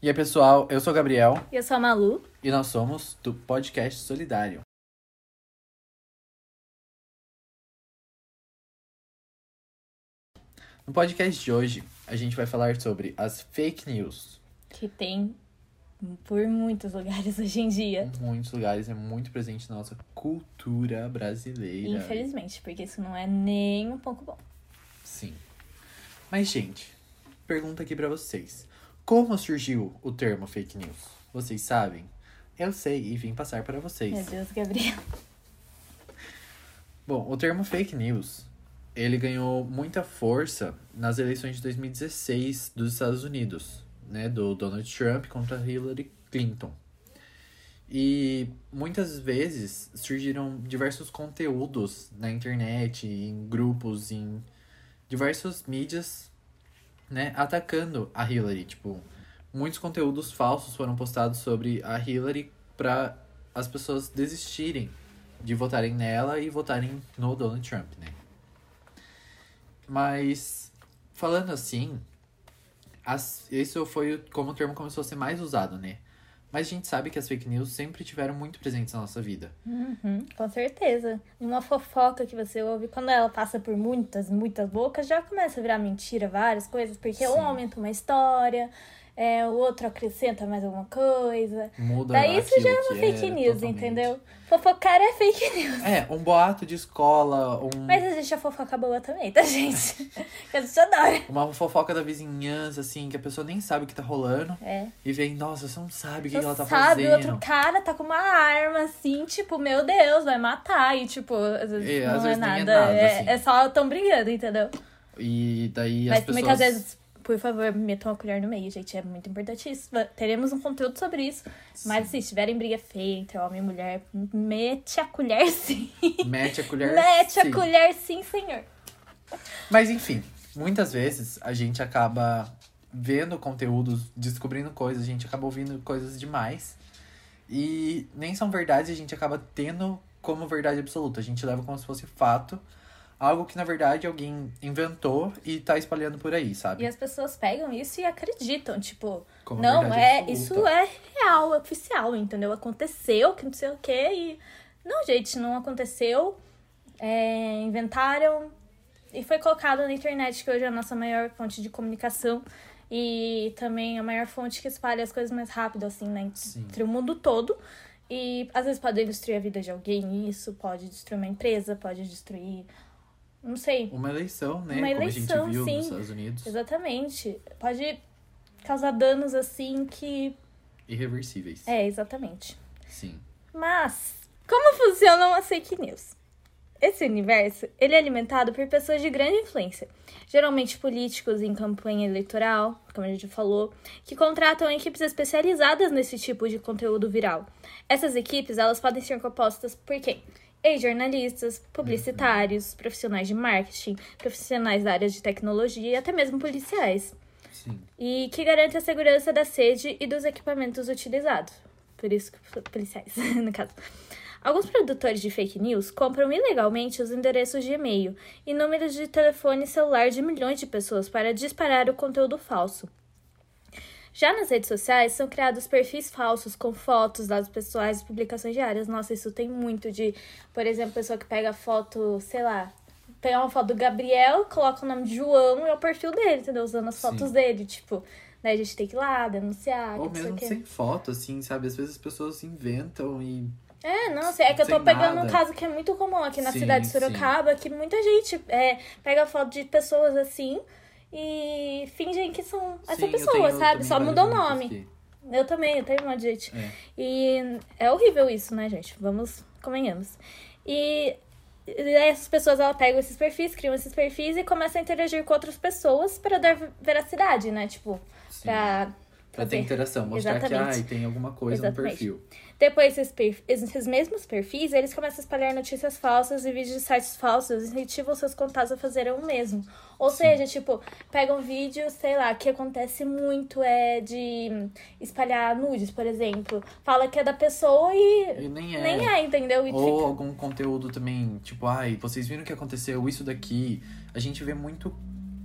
E aí, pessoal, eu sou o Gabriel E eu sou a Malu. e nós somos do Podcast Solidário. No podcast de hoje, a gente vai falar sobre as fake news. Que tem por muitos lugares hoje em dia. Em muitos lugares é muito presente na nossa cultura brasileira. Infelizmente, porque isso não é nem um pouco bom. Sim. Mas, gente, pergunta aqui pra vocês. Como surgiu o termo fake news? Vocês sabem? Eu sei e vim passar para vocês. Meu Deus, Gabriel. Bom, o termo fake news, ele ganhou muita força nas eleições de 2016 dos Estados Unidos, né, do Donald Trump contra Hillary Clinton. E muitas vezes surgiram diversos conteúdos na internet, em grupos, em diversas mídias, né, atacando a Hillary, tipo, muitos conteúdos falsos foram postados sobre a Hillary para as pessoas desistirem de votarem nela e votarem no Donald Trump, né? Mas falando assim, as, isso foi como o termo começou a ser mais usado, né? Mas a gente sabe que as fake news sempre tiveram muito presentes na nossa vida. Uhum, com certeza. Uma fofoca que você ouve, quando ela passa por muitas, muitas bocas, já começa a virar mentira, várias coisas, porque Sim. um aumenta uma história, é, o outro acrescenta mais alguma coisa. Muda Daí isso já é uma que fake era news, totalmente. entendeu? Fofocar é fake news. É, um boato de escola, um, Mas existe a fofoca boa também, tá, gente? que a gente adora. uma fofoca da vizinhança, assim, que a pessoa nem sabe o que tá rolando. É. E vem, nossa, você não sabe o que, que ela tá sabe, o fazendo. outro cara tá com uma arma, assim, tipo, meu Deus, vai matar. E, tipo, às vezes É, não às é vezes é nada. nada, é, assim. é só tão brigando, entendeu? E daí as Mas pessoas... muitas vezes, por favor, metam a colher no meio, gente. É muito importante isso. Teremos um conteúdo sobre isso. Mas assim, se tiverem briga feia entre homem e mulher, mete a colher sim. Mete a colher. mete sim. a colher sim, senhor. Mas enfim, muitas vezes a gente acaba vendo conteúdos, descobrindo coisas, a gente acaba ouvindo coisas demais. E nem são verdades, a gente acaba tendo como verdade absoluta. A gente leva como se fosse fato. Algo que, na verdade, alguém inventou e tá espalhando por aí, sabe? E as pessoas pegam isso e acreditam, tipo, Como não, é, absoluta. isso é real, é oficial, entendeu? Aconteceu, que não sei o quê, e. Não, gente, não aconteceu. É, inventaram e foi colocado na internet, que hoje é a nossa maior fonte de comunicação. E também a maior fonte que espalha as coisas mais rápido, assim, né? Sim. Entre o mundo todo. E às vezes pode destruir a vida de alguém, isso pode destruir uma empresa, pode destruir. Não sei, Uma eleição, né? Uma Como a eleição, gente viu sim. nos Estados Unidos. Exatamente. Pode causar danos assim que. Irreversíveis. É, exatamente. Sim. Mas, como funcionam as fake news? Esse universo, ele é alimentado por pessoas de grande influência, geralmente políticos em campanha eleitoral, como a gente falou, que contratam equipes especializadas nesse tipo de conteúdo viral. Essas equipes, elas podem ser compostas por quem? Ex-jornalistas, publicitários, profissionais de marketing, profissionais da área de tecnologia e até mesmo policiais Sim. e que garante a segurança da sede e dos equipamentos utilizados. Por isso que policiais, no caso. Alguns produtores de fake news compram ilegalmente os endereços de e-mail e números de telefone celular de milhões de pessoas para disparar o conteúdo falso. Já nas redes sociais, são criados perfis falsos com fotos, dados pessoais e publicações diárias. Nossa, isso tem muito de, por exemplo, pessoa que pega foto, sei lá, pegar uma foto do Gabriel, coloca o nome de João e é o perfil dele, entendeu? Usando as Sim. fotos dele, tipo, daí a gente tem que ir lá, denunciar, Ou mesmo sem foto, assim, sabe? Às vezes as pessoas inventam e É, não, sei, é que eu tô pegando um nada. caso que é muito comum aqui na Sim, cidade de sim. Sorocaba, que muita gente é, pega foto de pessoas assim e fingem que são essa Sim, pessoa, tenho sabe? Só muda o nome. que- Eu também, eu tenho um monte de gente. É. E é horrível isso, né, gente? Vamos, convenhamos. E essas pessoas, ela pegam esses perfis, criam esses perfis e começam a interagir com outras pessoas para dar veracidade, né? Tipo, Sim. pra Pra ter interação, mostrar Exatamente. que ai, tem alguma coisa Exatamente. no perfil. Depois, esses, esses mesmos perfis, eles começam a espalhar notícias falsas e vídeos de sites falsos e incentivam seus contatos a fazerem o mesmo. Ou Sim. seja, tipo, pega um vídeo, sei lá, que acontece muito é de espalhar nudes, por exemplo. Fala que é da pessoa e E nem é. nem é, entendeu? E Ou fica- algum conteúdo também, tipo, ai, vocês viram o que aconteceu, isso daqui. A gente vê muito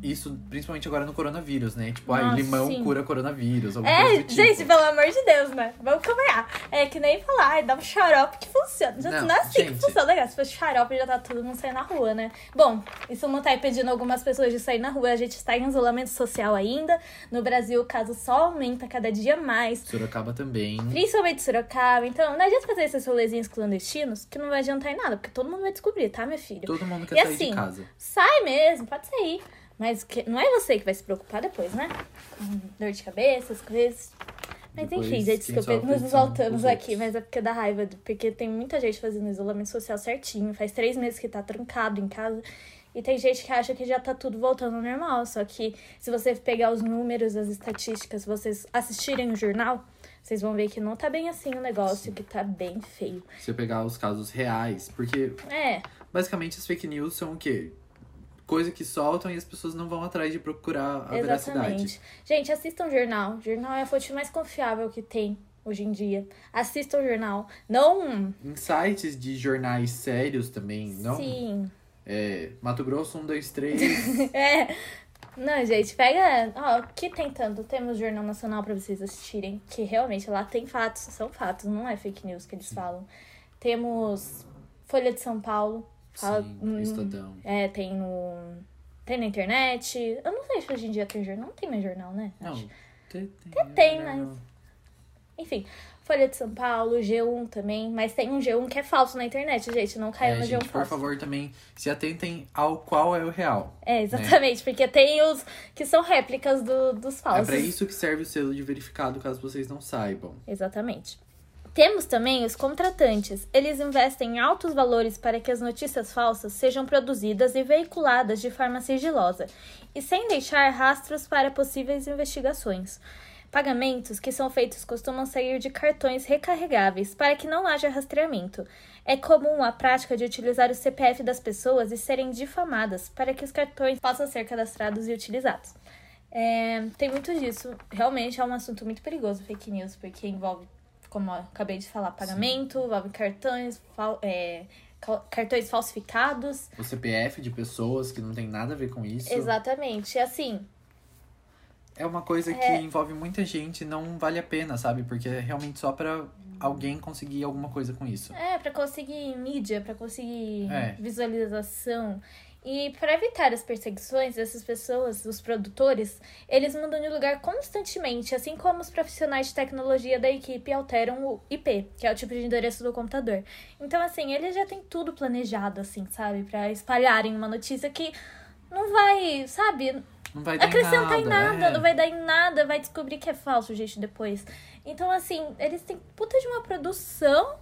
isso principalmente agora no coronavírus, né? Tipo, Nossa, limão sim. cura coronavírus. É, tipo. gente, pelo amor de Deus, né? Vamos acompanhar. É que nem falar, dá um xarope que funciona. Já Não, não, é assim gente. que funciona, né? Se fosse xarope, já tá todo mundo saindo na rua, né? Bom, isso não tá impedindo algumas pessoas de sair na rua. A gente está em isolamento social ainda. No Brasil, o caso só aumenta cada dia mais. Sorocaba também. Principalmente Sorocaba. Então, não adianta fazer esses rolezinhos clandestinos que não vai adiantar em nada, porque todo mundo vai descobrir, tá, meu filho? Todo mundo quer E sair assim, de casa. Sai mesmo, pode sair. Mas que- não é você que vai se preocupar depois, né? Com dor de cabeça, as coisas. Mas Depois, enfim, gente, desculpa, nos voltamos os aqui, mas é porque dá raiva, porque tem muita gente fazendo isolamento social certinho. Faz três meses que tá trancado em casa. E tem gente que acha que já tá tudo voltando ao normal. Só que se você pegar os números, as estatísticas, vocês assistirem o jornal, vocês vão ver que não tá bem assim o negócio, que tá bem feio. Se eu pegar os casos reais, porque É, basicamente as fake news são o quê? Coisa que soltam e as pessoas não vão atrás de procurar a veracidade. Exatamente. Gente, assistam jornal. Jornal é a fonte mais confiável que tem hoje em dia. Assistam jornal. Não. Em sites de jornais sérios também, não? Sim. É, Mato Grosso 1, 2, 3. É. Não, gente, pega. Ó, que tem tanto? Temos Jornal Nacional pra vocês assistirem. Que realmente lá tem fatos, são fatos, não é fake news que eles falam. Temos Folha de São Paulo. Fala, Sim, hum, Estadão. É, tem no. Tem na internet. Eu não sei se hoje em dia tem jornal. Não tem mais jornal, né? Não, Acho. tem, tem, mas- Enfim, Folha de São Paulo, G1 também, mas tem um G1 que é falso na internet, gente, não caiu É, no gente, G1 por falso. favor, também se atentem ao qual é o real. É, exatamente, porque tem os que são réplicas do, dos É falsos. pra isso que serve o selo de verificado, caso vocês não saibam. Exatamente. Temos também os contratantes. Eles investem em altos valores para que as notícias falsas sejam produzidas e veiculadas de forma sigilosa e sem deixar rastros para possíveis investigações. Pagamentos que são feitos costumam sair de cartões recarregáveis para que não haja rastreamento. É comum a prática de utilizar o CPF das pessoas e serem difamadas para que os cartões possam ser cadastrados e utilizados. É, tem muito disso. Realmente é um assunto muito perigoso, fake news, porque envolve, como eu acabei de falar, pagamento, envolve cartões, fal- é, cartões falsificados. O CPF de pessoas que não tem nada a ver com isso. Exatamente. Assim, É uma coisa que É. envolve muita gente e não vale a pena, sabe? Porque é realmente só pra alguém conseguir alguma coisa com isso. é pra conseguir mídia, pra conseguir É. visualização. E para evitar as perseguições dessas pessoas, os produtores, eles mudam de lugar constantemente, assim como os profissionais de tecnologia da equipe alteram o IP, que é o tipo de endereço do computador. Então, assim, eles já têm tudo planejado, assim, sabe? Pra espalharem uma notícia que não vai, sabe? Não vai dar acrescentar em nada, é. não vai dar em nada, vai descobrir que é falso, gente, depois. Então, assim, eles têm puta de uma produção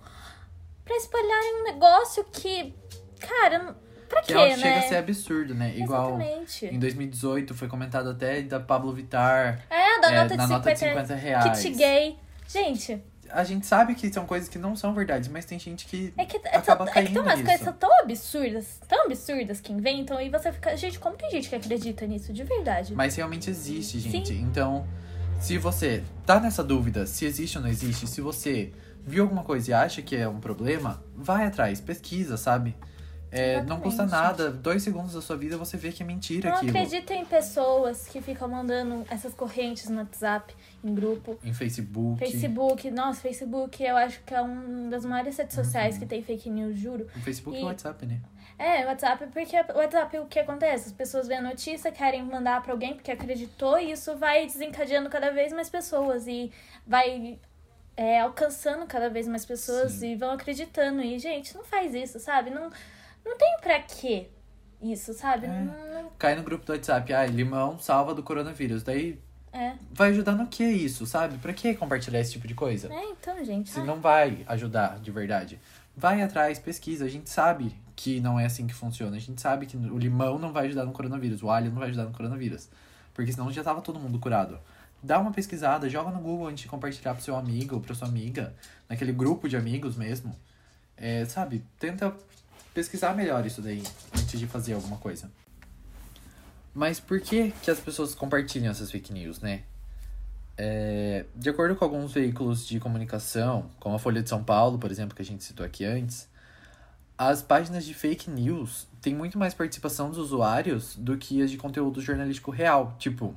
pra espalharem um negócio que, cara, pra Que quê, né? chega a ser absurdo, né? Igual Exatamente. em 2018 foi comentado até da Pablo Vittar. É, da é, nota, na de nota 50, de 50 reais. kit gay. Gente, A gente sabe que são coisas que não são verdades, mas tem gente que é que, é, acaba tão- é que caindo tem umas nisso. coisas tão absurdas, tão absurdas que inventam, e você fica. Gente, como tem gente que acredita nisso de verdade? Mas realmente existe, gente. Sim. Então, se você tá nessa dúvida se existe ou não existe, se você viu alguma coisa e acha que é um problema, vai atrás, pesquisa, sabe? É, não custa nada, dois segundos da sua vida você vê que é mentira Não aquilo. acredita em pessoas que ficam mandando essas correntes no WhatsApp, em grupo. Em Facebook, Facebook, nossa, Facebook eu acho que é uma das maiores redes sociais que tem fake news, juro. no Facebook e E- WhatsApp, né? É, WhatsApp, porque o WhatsApp o que acontece? As pessoas veem a notícia, querem mandar pra alguém porque acreditou, e isso vai desencadeando cada vez mais pessoas e vai é, alcançando cada vez mais pessoas Sim. e vão acreditando. E, gente, não faz isso, sabe? Não, não tem pra quê isso, sabe? É. Não, não- Cai no grupo do WhatsApp, ah, limão salva do coronavírus. Daí é. vai ajudar no que isso, sabe? Pra que compartilhar esse tipo de coisa? É, então, gente. Se ai, não vai ajudar de verdade. Vai atrás, pesquisa. A gente sabe que não é assim que funciona. A gente sabe que o limão não vai ajudar no coronavírus, o alho não vai ajudar no coronavírus. Porque senão já tava todo mundo curado. Dá uma pesquisada, joga no Google antes de compartilhar pro seu amigo ou pra sua amiga, naquele grupo de amigos mesmo. É, sabe, tenta pesquisar melhor isso daí antes de fazer alguma coisa. Mas por que que as pessoas compartilham essas fake news, né? É, de acordo com alguns veículos de comunicação, como a Folha de São Paulo, por exemplo, que a gente citou aqui antes, as páginas de fake news têm muito mais participação dos usuários do que as de conteúdo jornalístico real. Tipo,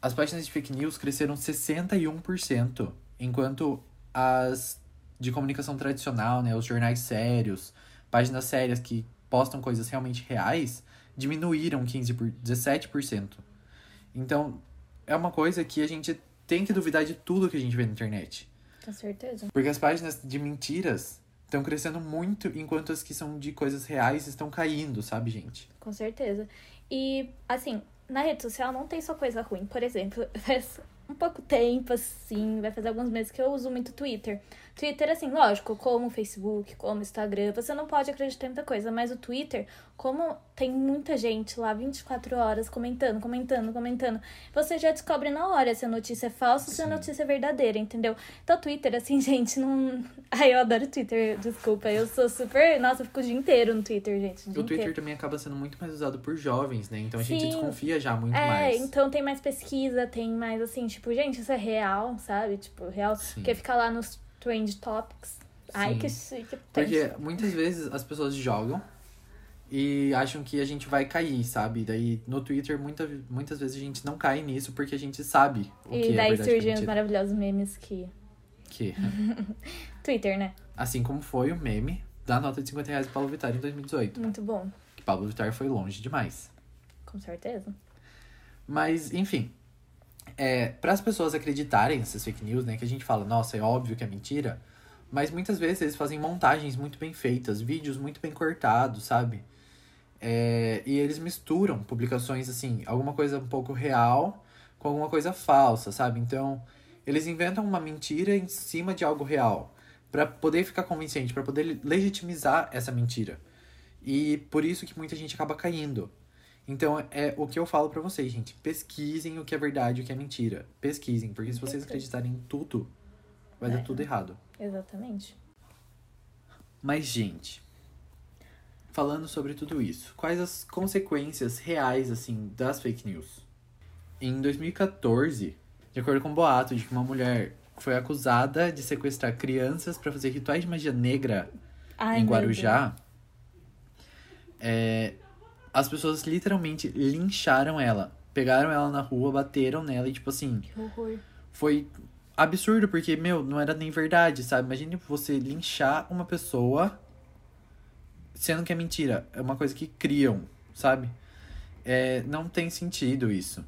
as páginas de fake news cresceram 61%, enquanto as de comunicação tradicional, né, os jornais sérios, páginas sérias que postam coisas realmente reais, diminuíram 15 por 17%. Então, é uma coisa que a gente tem que duvidar de tudo que a gente vê na internet. Com certeza. Porque as páginas de mentiras estão crescendo muito, enquanto as que são de coisas reais estão caindo, sabe, gente? Com certeza. E, assim, na rede social não tem só coisa ruim. Por exemplo, um pouco tempo, assim, vai fazer alguns meses que eu uso muito Twitter. Twitter, assim, lógico, como Facebook, como Instagram, você não pode acreditar em muita coisa, mas o Twitter, como tem muita gente lá 24 horas comentando, comentando, comentando, você já descobre na hora se a notícia é falsa ou se a notícia é verdadeira, entendeu? Então, o Twitter, assim, gente, não. Ai, eu adoro Twitter, desculpa, eu sou super. Nossa, eu fico o dia inteiro no Twitter, gente. O, o Twitter inteiro. também acaba sendo muito mais usado por jovens, né? Então a gente Sim. desconfia já muito É, mais. então tem mais pesquisa, tem mais assim, tipo, gente, isso é real, sabe? Tipo, real. Sim. Porque fica lá nos Trend Topics. Ai, Sim. que chique. Porque muitas vezes as pessoas jogam e acham que a gente vai cair, sabe? Daí no Twitter muita, muitas vezes a gente não cai nisso porque a gente sabe o que E é daí verdade e surgem os maravilhosos memes que. Que, Twitter, né? assim como foi o meme da nota de 50 reais do Pablo Vittar em 2018. Muito bom. Que Pablo Vittar foi longe demais. Com certeza. Mas, enfim. É, para as pessoas acreditarem nessas fake news, né? Que a gente fala, nossa, é óbvio que é mentira. Mas muitas vezes eles fazem montagens muito bem feitas, vídeos muito bem cortados, sabe? É, e eles misturam publicações, assim, alguma coisa um pouco real com alguma coisa falsa, sabe? Então, eles inventam uma mentira em cima de algo real. para poder ficar convincente, para poder legitimizar essa mentira. E por isso que muita gente acaba caindo. Então, é o que eu falo pra vocês, gente. Pesquisem o que é verdade e o que é mentira. Pesquisem, porque se vocês acreditarem em tudo, vai dar É. tudo errado. Exatamente. Mas, gente, falando sobre tudo isso, quais as consequências reais, assim, das fake news? Em 2014, de acordo com o boato de que uma mulher foi acusada de sequestrar crianças para fazer rituais de magia negra Ai, em Guarujá, é, as pessoas literalmente lincharam ela. Pegaram ela na rua, bateram nela e, tipo assim, Que horror. foi absurdo, porque, meu, não era nem verdade, sabe? Imagine você linchar uma pessoa sendo que é mentira. É uma coisa que criam, sabe? É, não tem sentido isso.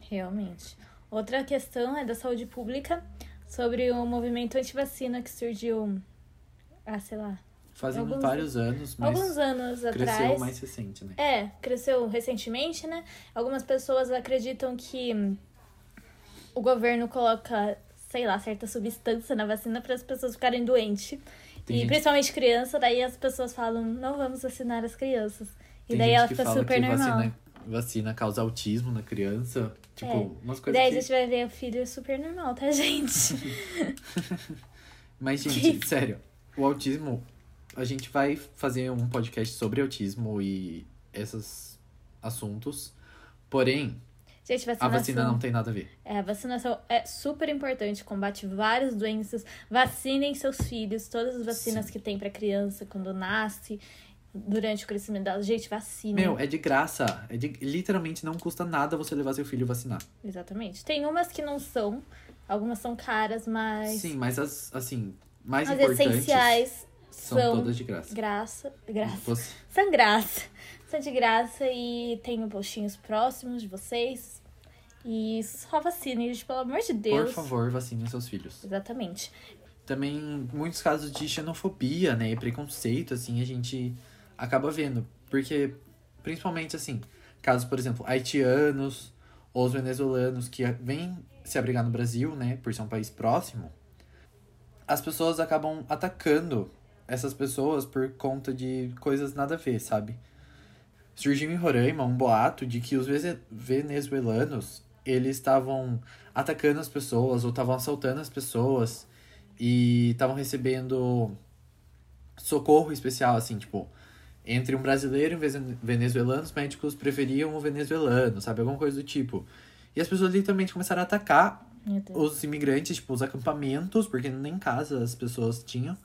Realmente. Outra questão é da saúde pública sobre o movimento antivacina que surgiu, ah, sei lá, Fazem Alguns- vários anos, mas alguns anos cresceu atrás. mais recente, né? É, cresceu recentemente, né? Algumas pessoas acreditam que o governo coloca, sei lá, certa substância na vacina para as pessoas ficarem doentes. Tem e principalmente criança, daí as pessoas falam, não vamos vacinar as crianças. E Tem daí ela que fica super que normal. vacina, vacina causa autismo na criança. Tipo, É. umas coisas daí que... a gente vai ver o filho super normal, tá, gente? Mas, gente, sério, o autismo, a gente vai fazer um podcast sobre autismo e esses assuntos. Porém, gente, a vacinação. vacina não tem nada a ver. É, a vacinação é super importante, combate várias doenças. Vacinem seus filhos, todas as vacinas Sim. que tem pra criança quando nasce, durante o crescimento dela. Gente, vacina. Meu, é de graça. É de, literalmente não custa nada você levar seu filho vacinar. Exatamente. Tem umas que não são, algumas são caras, mas Sim, mas as, assim, mais as importantes essenciais são, são, todas de graça. graça, graça. Você, São graça. São de graça e tem postinhos próximos de vocês. E só vacinem, gente, pelo amor de Deus. por favor, vacinem seus filhos. Exatamente. Também muitos casos de xenofobia, né, e preconceito, assim, a gente acaba vendo. Porque, principalmente, assim, casos, por exemplo, haitianos ou os venezuelanos que vêm se abrigar no Brasil, né, por ser um país próximo, as pessoas acabam atacando essas pessoas por conta de coisas nada a ver, sabe? Surgiu em Roraima um boato de que os venezuelanos, eles estavam atacando as pessoas ou estavam assaltando as pessoas e estavam recebendo socorro especial, assim, tipo, entre um brasileiro e um venezuelano, os médicos preferiam o venezuelano, sabe? Alguma coisa do tipo. E as pessoas literalmente começaram a atacar os imigrantes, tipo, os acampamentos, porque nem casa as pessoas tinham.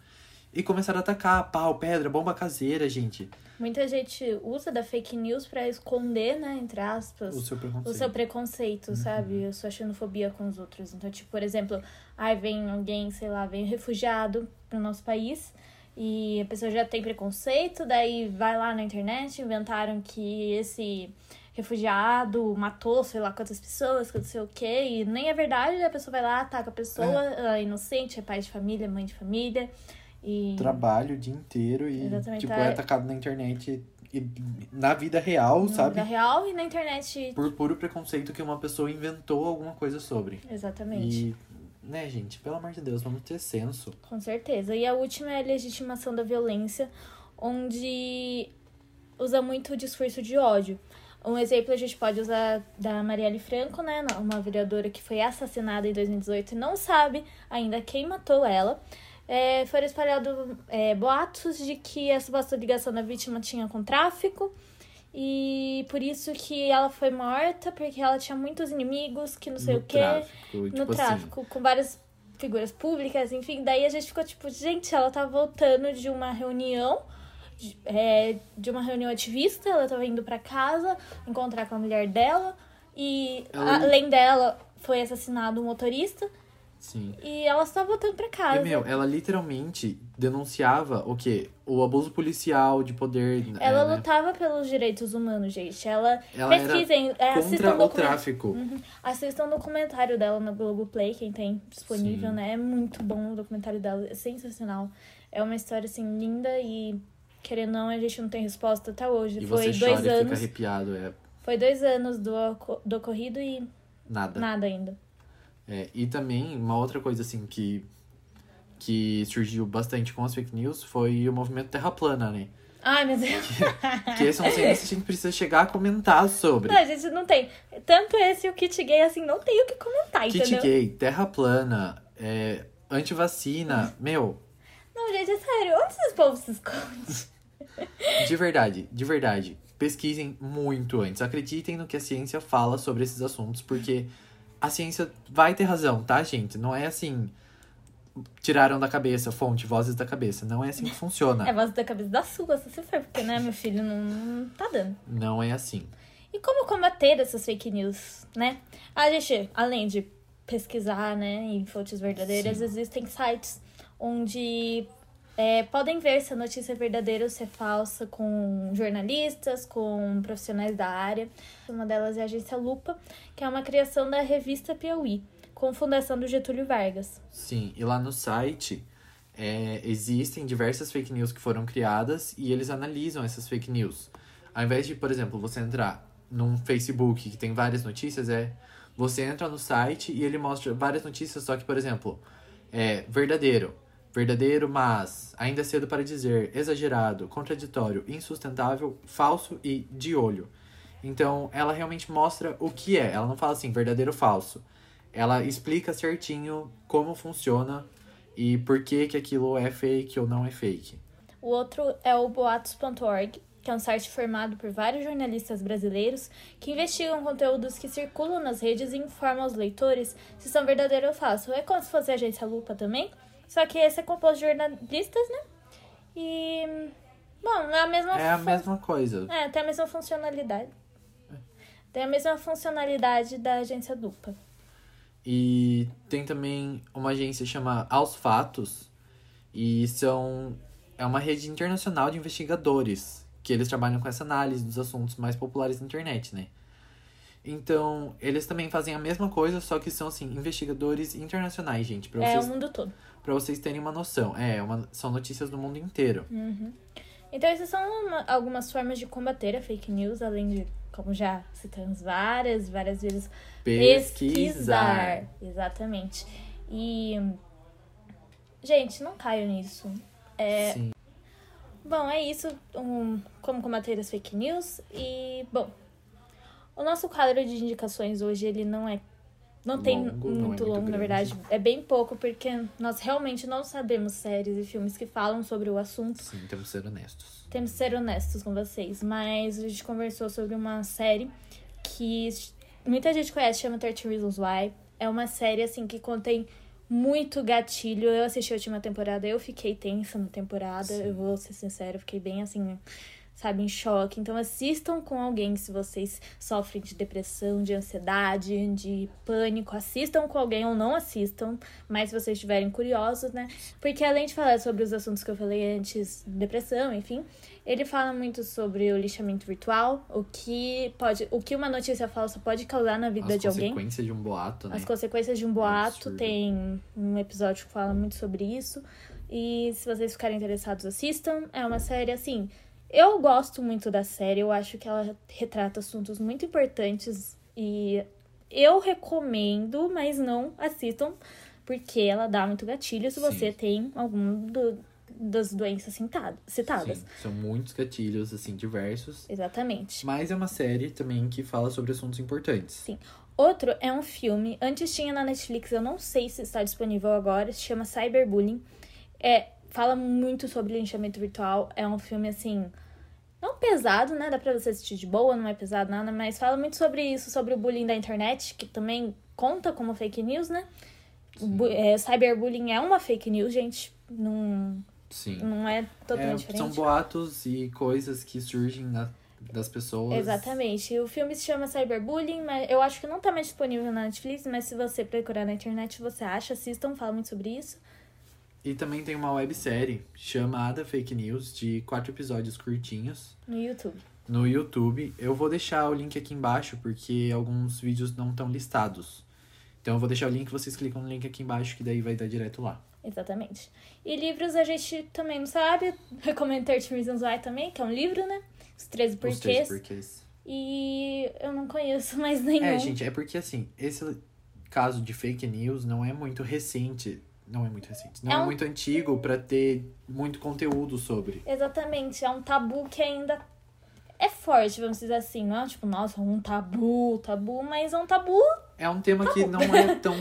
E começaram a atacar pau, pedra, bomba caseira, gente. Muita gente usa da fake news pra esconder, né, entre aspas, O seu o preconceito. seu preconceito, sabe? A sua xenofobia com os outros. Então, tipo, por exemplo, aí vem alguém, sei lá, vem um refugiado pro nosso país e a pessoa já tem preconceito, daí vai lá na internet, inventaram que esse refugiado matou, sei lá, quantas pessoas, que não sei o quê, e nem é verdade, a pessoa vai lá, ataca a pessoa, ela é inocente, é pai de família, mãe de família, e... Trabalho o dia inteiro e, Exatamente, tipo, tá. é atacado na internet e na vida real, Na sabe? vida real e na internet. Por puro preconceito que uma pessoa inventou alguma coisa sobre. Exatamente. E, né, gente, pelo amor de Deus, vamos ter senso. Com certeza. E a última é a legitimação da violência, onde usa muito o discurso de ódio. Um exemplo a gente pode usar da Marielle Franco, né? Uma vereadora que foi assassinada em 2018 e não sabe ainda quem matou ela. É, foram espalhados é, boatos de que a suposta ligação da vítima tinha com tráfico. E por isso que ela foi morta, porque ela tinha muitos inimigos, que não sei no o quê tráfico, no tipo assim. tráfico, com várias figuras públicas, enfim. Daí a gente ficou tipo, gente, ela tá voltando de uma reunião, de, é, de uma reunião ativista, ela tava indo pra casa encontrar com a mulher dela, e Ela- além dela foi assassinado um motorista, Sim. e ela só voltando pra casa. E, meu, ela literalmente denunciava o quê? O abuso policial de poder. ela é, né? lutava pelos direitos humanos, gente. Ela, Ela era pesquisem, é, assistam Contra o documentário. tráfico. Uhum. Assistam o documentário dela no Globoplay, quem tem disponível, Sim. né? É muito bom o documentário dela, é sensacional. É uma história, assim, linda e, querendo ou não, a gente não tem resposta até hoje. E Foi você dois chora e fica anos. arrepiado. É Foi dois anos do, do ocorrido e nada. nada ainda. É, e também, uma outra coisa assim que, que surgiu bastante com as fake news foi o movimento Terra Plana, né? Ai, meu Deus. Que esse é um que a gente precisa chegar a comentar sobre. Não, a gente não tem. Tanto esse e o kit gay, assim, não tem o que comentar, Kit entendeu? gay, terra plana, é, antivacina. Meu, Não, gente, é sério. Onde esses povos se escondem? de verdade, de verdade. Pesquisem muito antes. Acreditem no que a ciência fala sobre esses assuntos, porque a ciência vai ter razão, tá, gente? Não é assim. Tiraram da cabeça, fonte, vozes da cabeça. Não é assim que funciona. É voz da cabeça da sua, se você for, porque, né, meu filho, não, não tá dando. Não é assim. E como combater essas fake news, né? A gente, além de pesquisar, né, em fontes verdadeiras, Sim. existem sites onde é, podem ver se a notícia é verdadeira ou se é falsa com jornalistas, com profissionais da área. Uma delas é a agência Lupa, que é uma criação da revista Piauí, com fundação do Getúlio Vargas. Sim, e lá no site é, existem diversas fake news que foram criadas e eles analisam essas fake news. Ao invés de, por exemplo, você entrar num Facebook que tem várias notícias, é você entra no site e ele mostra várias notícias, só que, por exemplo, é verdadeiro, verdadeiro, mas ainda cedo para dizer, exagerado, contraditório, insustentável, falso e de olho. Então, ela realmente mostra o que é. Ela não fala assim, verdadeiro ou falso. Ela explica certinho como funciona e por que que aquilo é fake ou não é fake. O outro é o boatos.org, que é um site formado por vários jornalistas brasileiros que investigam conteúdos que circulam nas redes e informam os leitores se são verdadeiros ou falsos. É como se fosse a agência Lupa também, só que esse é composto de jornalistas, né? E. Bom, é a mesma É a fun- mesma coisa. É, tem a mesma funcionalidade. Tem a mesma funcionalidade da agência Lupa. E tem também uma agência que chama Aos Fatos e são é uma rede internacional de investigadores que eles trabalham com essa análise dos assuntos mais populares da internet, né? Então, eles também fazem a mesma coisa, só que são assim investigadores internacionais, gente, para É vocês o mundo todo. Para vocês terem uma noção. É, uma, são notícias do mundo inteiro. Então, essas são uma- algumas formas de combater a fake news, além de, como já citamos várias, várias vezes, Pesquisar. Exatamente. E. Gente, não caio nisso. É, Sim. Bom, é isso. Um, como combater as fake news. E, bom. O nosso quadro de indicações hoje, ele não é. Não tem Longo, não é muito muito longo, na verdade. É bem pouco, porque nós realmente não sabemos séries e filmes que falam sobre o assunto. Sim, temos que ser honestos. Temos que ser honestos com vocês, mas a gente conversou sobre uma série que muita gente conhece, chama 13 Reasons Why. É uma série, assim, que contém muito gatilho. Eu assisti a última temporada, eu fiquei tensa na temporada, Sim. eu vou ser sincera, fiquei bem assim, sabe, em choque. Então assistam com alguém se vocês sofrem de depressão, de ansiedade, de pânico. Assistam com alguém ou não assistam, mas se vocês estiverem curiosos, né? Porque além de falar sobre os assuntos que eu falei antes, depressão, enfim, ele fala muito sobre o lixamento virtual, o que pode, o que uma notícia falsa pode causar na vida As de alguém. consequências de um boato, né? As consequências de um boato, absurdo. tem um episódio que fala muito sobre isso. E se vocês ficarem interessados, assistam. É uma série assim. Eu gosto muito da série, eu acho que ela retrata assuntos muito importantes e eu recomendo, mas não assistam, porque ela dá muito gatilho se Sim. você tem algum do- das doenças citadas. Sim, são muitos gatilhos, assim, diversos. Exatamente. Mas é uma série também que fala sobre assuntos importantes. Sim. Outro é um filme, antes tinha na Netflix, eu não sei se está disponível agora, se chama Cyberbullying. É, fala muito sobre linchamento virtual, é um filme assim, não pesado, né? Dá pra você assistir de boa, não é pesado nada, mas fala muito sobre isso, sobre o bullying da internet, que também conta como fake news, né? É, cyberbullying é uma fake news, gente. Não, Sim. não é totalmente É, diferente. são boatos e coisas que surgem na- das pessoas. Exatamente. O filme se chama Cyberbullying, mas eu acho que não tá mais disponível na Netflix, mas se você procurar na internet, você acha, assistam, fala muito sobre isso. E também tem uma websérie chamada Fake News, de quatro episódios curtinhos, No YouTube. no YouTube. Eu vou deixar o link aqui embaixo, porque alguns vídeos não estão listados. Então eu vou deixar o link, vocês clicam no link aqui embaixo, que daí vai dar direto lá. Exatamente. E livros a gente também não sabe. Recomendo 13 Reasons Why também, que é um livro, né? Os 13 Os três porquês. porquês. E eu não conheço mais nenhum. É, gente, é porque assim, esse caso de fake news não é muito recente. Não é muito recente. Não É é, um- muito antigo pra ter muito conteúdo sobre. Exatamente. É um tabu que ainda é forte, vamos dizer assim. Não é tipo, nossa, um tabu, tabu, mas é um tabu É um tema que não é tão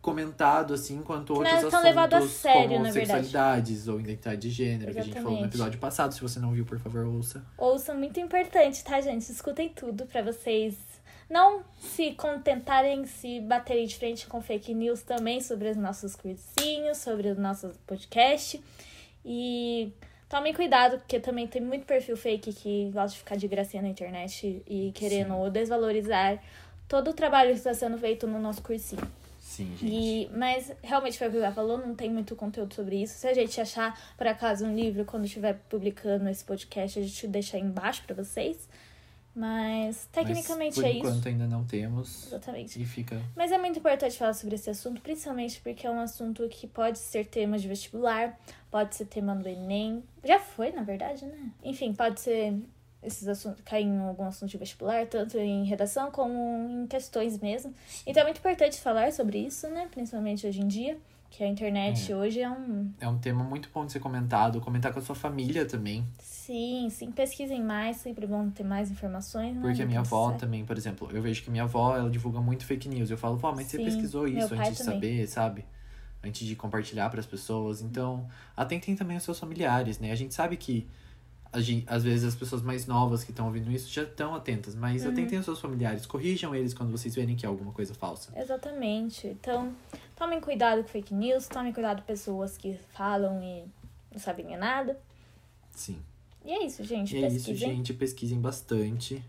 comentado assim quanto não outros é tão assuntos levado a sério, como na verdade. sexualidades ou identidade de gênero, que a gente falou no Exatamente. episódio passado. Se você não viu, por favor, ouça. Ouçam, muito importante, tá, gente? Escutem tudo pra vocês não se contentarem, se baterem de frente com fake news também sobre os nossos cursinhos, sobre o nosso podcast. E tomem cuidado, porque também tem muito perfil fake que gosta de ficar de gracinha na internet e querendo desvalorizar todo o trabalho que está sendo feito no nosso cursinho. Sim, gente. E, mas realmente foi o que falou, não tem muito conteúdo sobre isso. Se a gente achar, por acaso, um livro, quando estiver publicando esse podcast, a gente deixa aí embaixo pra vocês. Mas, tecnicamente Mas, por é enquanto isso. ainda não temos. Exatamente. E fica. Mas é muito importante falar sobre esse assunto, principalmente porque é um assunto que pode ser tema de vestibular, pode ser tema do Enem. Já foi, na verdade, né? Enfim, pode ser esses assuntos cair em algum assunto de vestibular, tanto em redação como em questões mesmo. Então é muito importante falar sobre isso, né? Principalmente hoje em dia, que a internet hoje é um. É um tema muito bom de ser comentado. Comentar com a sua família também. Sim, sim, pesquisem mais, sempre bom ter mais informações. né, Porque a minha avó sai. também, por exemplo, eu vejo que minha avó, ela divulga muito fake news. Eu falo, vó, mas você Sim, pesquisou meu isso antes de também. saber, sabe? Antes de compartilhar para as pessoas. Então, atentem também os seus familiares, né? A gente sabe que a gen- às vezes as pessoas mais novas que estão ouvindo isso já estão atentas, mas Uhum. atentem os seus familiares, corrijam eles quando vocês verem que é alguma coisa falsa. Exatamente. Então, tomem cuidado com fake news, tomem cuidado com pessoas que falam e não sabem nada. Sim. E é isso, gente. E é isso, Pesquisem. gente. Pesquisem bastante.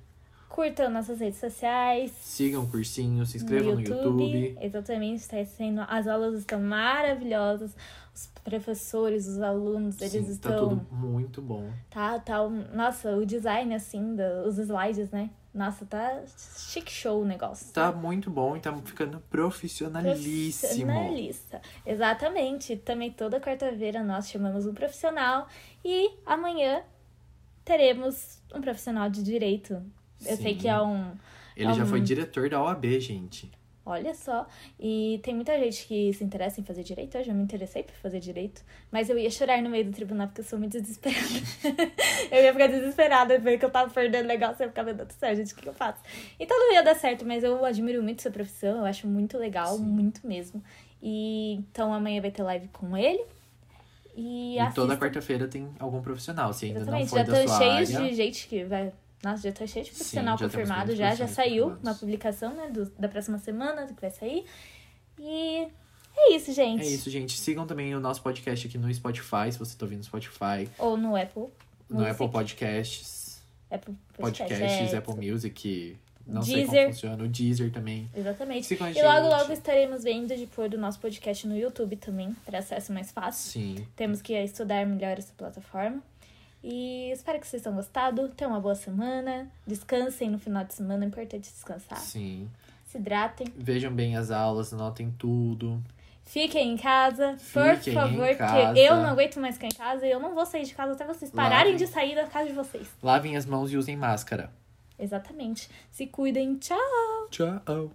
Curtam nossas redes sociais. Sigam o cursinho, se inscrevam no YouTube. Exatamente, está sendo. As aulas estão maravilhosas. Os professores, os alunos, eles Sim, estão. Tá tudo muito bom. Tá, tá. Nossa, o design, assim, os slides, né? Nossa, tá chique show o negócio. Tá muito bom e tá ficando profissionalíssimo. Profissionalista. Exatamente. Também toda quarta-feira nós chamamos um profissional e amanhã teremos um profissional de direito. Eu sei Sim. que é um. Ele já um- foi diretor da OAB, gente. Olha só. E tem muita gente que se interessa em fazer direito. Eu já me interessei por fazer direito. Mas eu ia chorar no meio do tribunal porque eu sou muito desesperada. eu ia ficar desesperada ver que eu tava perdendo legal. Você ia ficar, meu Deus do céu, gente, o que, que eu faço? Então não ia dar certo, mas eu admiro muito sua profissão. Eu acho muito legal, Sim. muito mesmo. E então amanhã vai ter live com ele. E, E, toda quarta-feira tem algum profissional. Se ainda Exatamente, não já for da tô sua cheio área, de gente que vai. Nossa, já tô cheio de profissional já temos confirmado, já, já saiu na publicação, né, do- da próxima semana que vai sair. E É isso, gente. É isso, gente. Sigam também o nosso podcast aqui no Spotify, se você tá ouvindo no Spotify. Ou no Apple. No Music. Apple Podcasts. Apple Podcast, Podcasts, é. Apple Music. Não sei Deezer. como funciona. O Deezer também. Exatamente. E logo, logo estaremos vendo de pôr do nosso podcast no YouTube também, para acesso mais fácil. Sim. Temos que estudar melhor essa plataforma. E espero que vocês tenham gostado. Tenham uma boa semana. Descansem no final de semana. É importante descansar. Sim. Se hidratem. Vejam bem as aulas, anotem tudo. Fiquem em casa, por Fiquem em favor, casa. porque eu não aguento mais ficar em casa e eu não vou sair de casa até vocês pararem Lavem. de sair da casa de vocês. Lavem as mãos e usem máscara. Exatamente. Se cuidem. Tchau! Tchau.